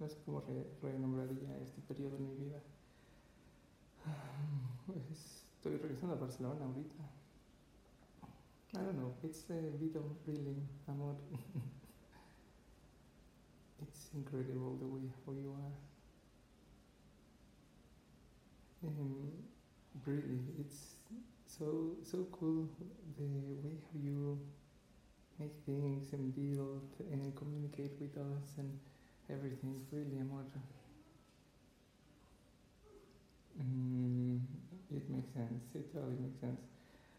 no sé cómo re renombraría este periodo en mi vida. Estoy regresando a Barcelona ahorita. I don't know, it's a bit of really amor. it's incredible the way how you are. And really, it's so so cool the way you make things and build and communicate with us and everything. is really amor. Mm, it makes sense. It totally makes sense.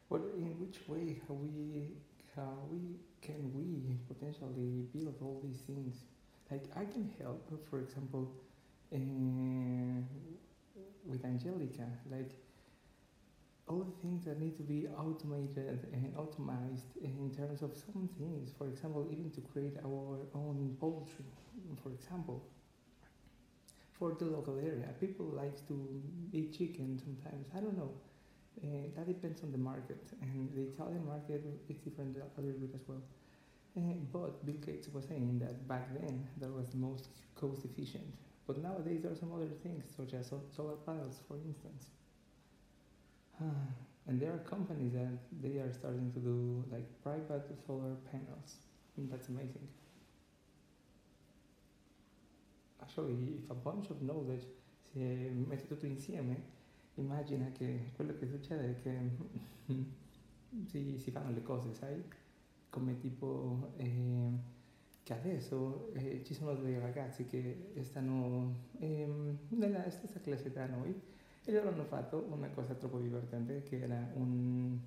But in which way how we how we can we potentially build all these things? Like I can help, for example, uh, with Angelica, like all the things that need to be automated and optimized in terms of some things. For example, even to create our own poultry, for example. For the local area, people like to eat chicken sometimes. I don't know. Uh, that depends on the market, and the Italian market is different a little bit as well. Uh, but Bill Gates was saying that back then that was most cost efficient. But nowadays there are some other things, such as solar panels, for instance. and there are companies that they are starting to do like private solar panels. And that's amazing. Actually, if a bunch of knowledge si mette tutto insieme, immagina che quello che succede è che si, si fanno le cose, sai? Come tipo eh, che adesso eh, ci sono dei ragazzi che stanno eh, nella stessa classe da noi e loro hanno fatto una cosa troppo divertente che era un,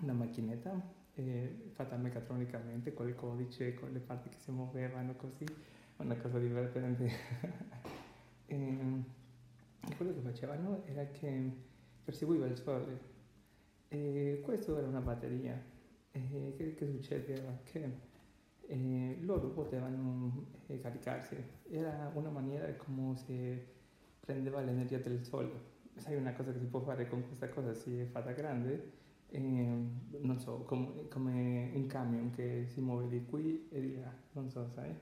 una macchinetta eh, fatta meccatronicamente con il codice, con le parti che si muovevano così, una cosa divertente. e, quello che facevano era che perseguiva il sole e questo era una batteria. E che, che succedeva? Che eh, loro potevano eh, caricarsi, era una maniera come se prendeva l'energia del sole. Sai una cosa che si può fare con questa cosa si è fatta grande? E, non so, com- come un camion che si muove di qui e di là, non so, sai?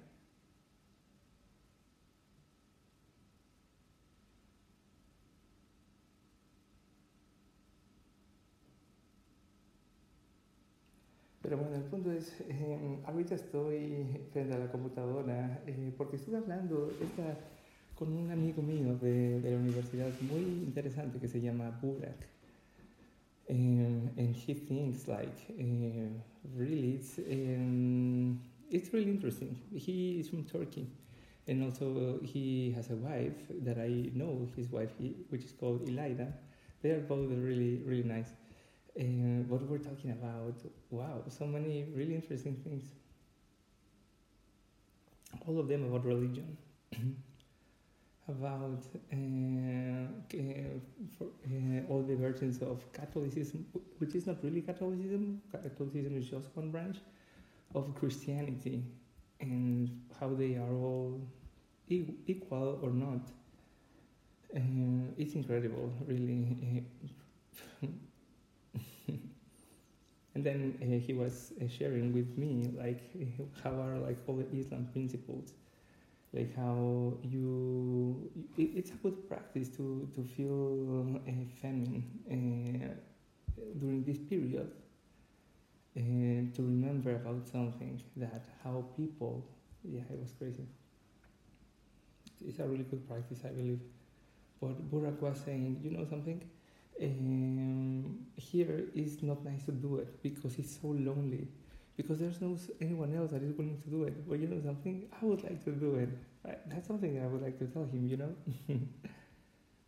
Pero bueno, el punto es, eh, ahorita estoy frente a la computadora eh, porque estuve hablando esta con un amigo mío de, de la universidad muy interesante que se llama Burak. Um, and he thinks like uh, really it's um, it's really interesting. He is from Turkey, and also he has a wife that I know. His wife, he, which is called Elida. They are both really really nice. Uh, what we're talking about, wow, so many really interesting things. All of them about religion. about uh, for, uh, all the versions of Catholicism, which is not really Catholicism. Catholicism is just one branch of Christianity, and how they are all e- equal or not. Uh, it's incredible, really. and then uh, he was uh, sharing with me like how are like all the Islam principles like how you it, it's a good practice to to feel uh, feminine uh, during this period and to remember about something that how people yeah it was crazy. It's a really good practice i believe. But burak was saying you know something? Um, here is not nice to do it because it's so lonely because there's no anyone else that is willing to do it. But you know something, I would like to do it. That's something I would like to tell him. You know,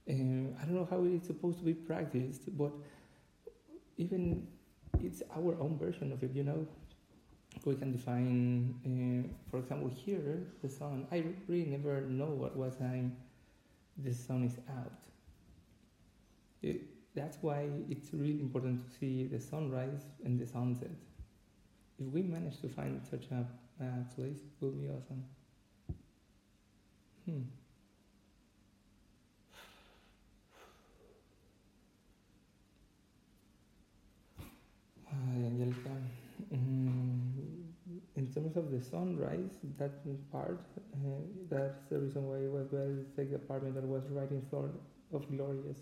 and I don't know how it's supposed to be practiced, but even it's our own version of it. You know, we can define, uh, for example, here the sun. I really never know what what time the sun is out. It, that's why it's really important to see the sunrise and the sunset if we manage to find such a uh, place, it will be awesome. Hmm. Mm, in terms of the sunrise, that part, uh, that's the reason why it was to take the apartment that was right in front of Glòries.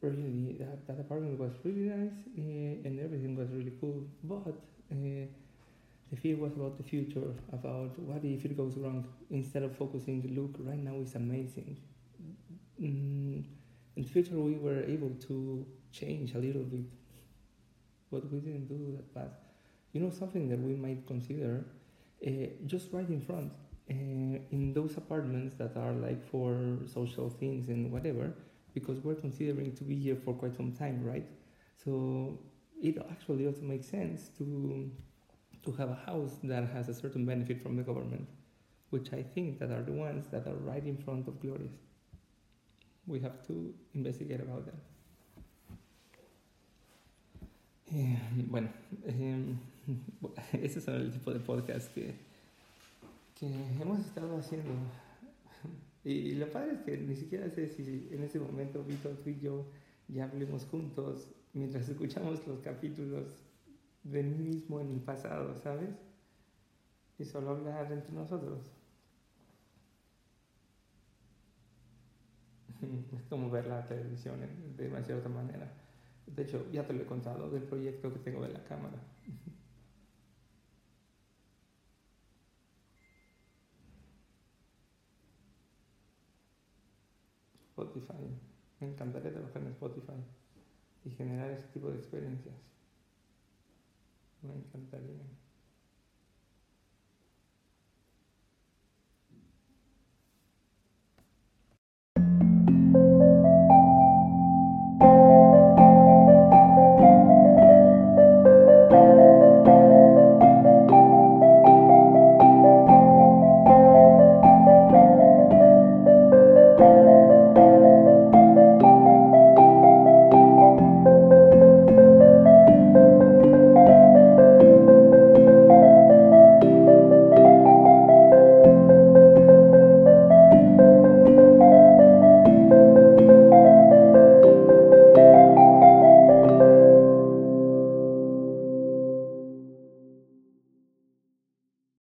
Really, that, that apartment was really nice uh, and everything was really cool. But uh, the fear was about the future, about what if it goes wrong. Instead of focusing, look, right now is amazing. Mm, in the future, we were able to change a little bit, but we didn't do that fast. You know, something that we might consider uh, just right in front, uh, in those apartments that are like for social things and whatever, because we're considering to be here for quite some time, right? So it actually also makes sense to to have a house that has a certain benefit from the government, which I think that are the ones that are right in front of Glòries. We have to investigate about that. Eh, bueno, eh, ese es el tipo de podcast que, que hemos estado haciendo. Y lo padre es que ni siquiera sé si en ese momento Víctor, tú y yo ya hablemos juntos mientras escuchamos los capítulos de mí mismo en el pasado, ¿sabes? Y solo hablar entre nosotros. Es como ver la televisión de una cierta manera. De hecho, ya te lo he contado del proyecto que tengo de la cámara. Spotify. Me encantaría trabajar en Spotify y generar ese tipo de experiencias. Me encantaría.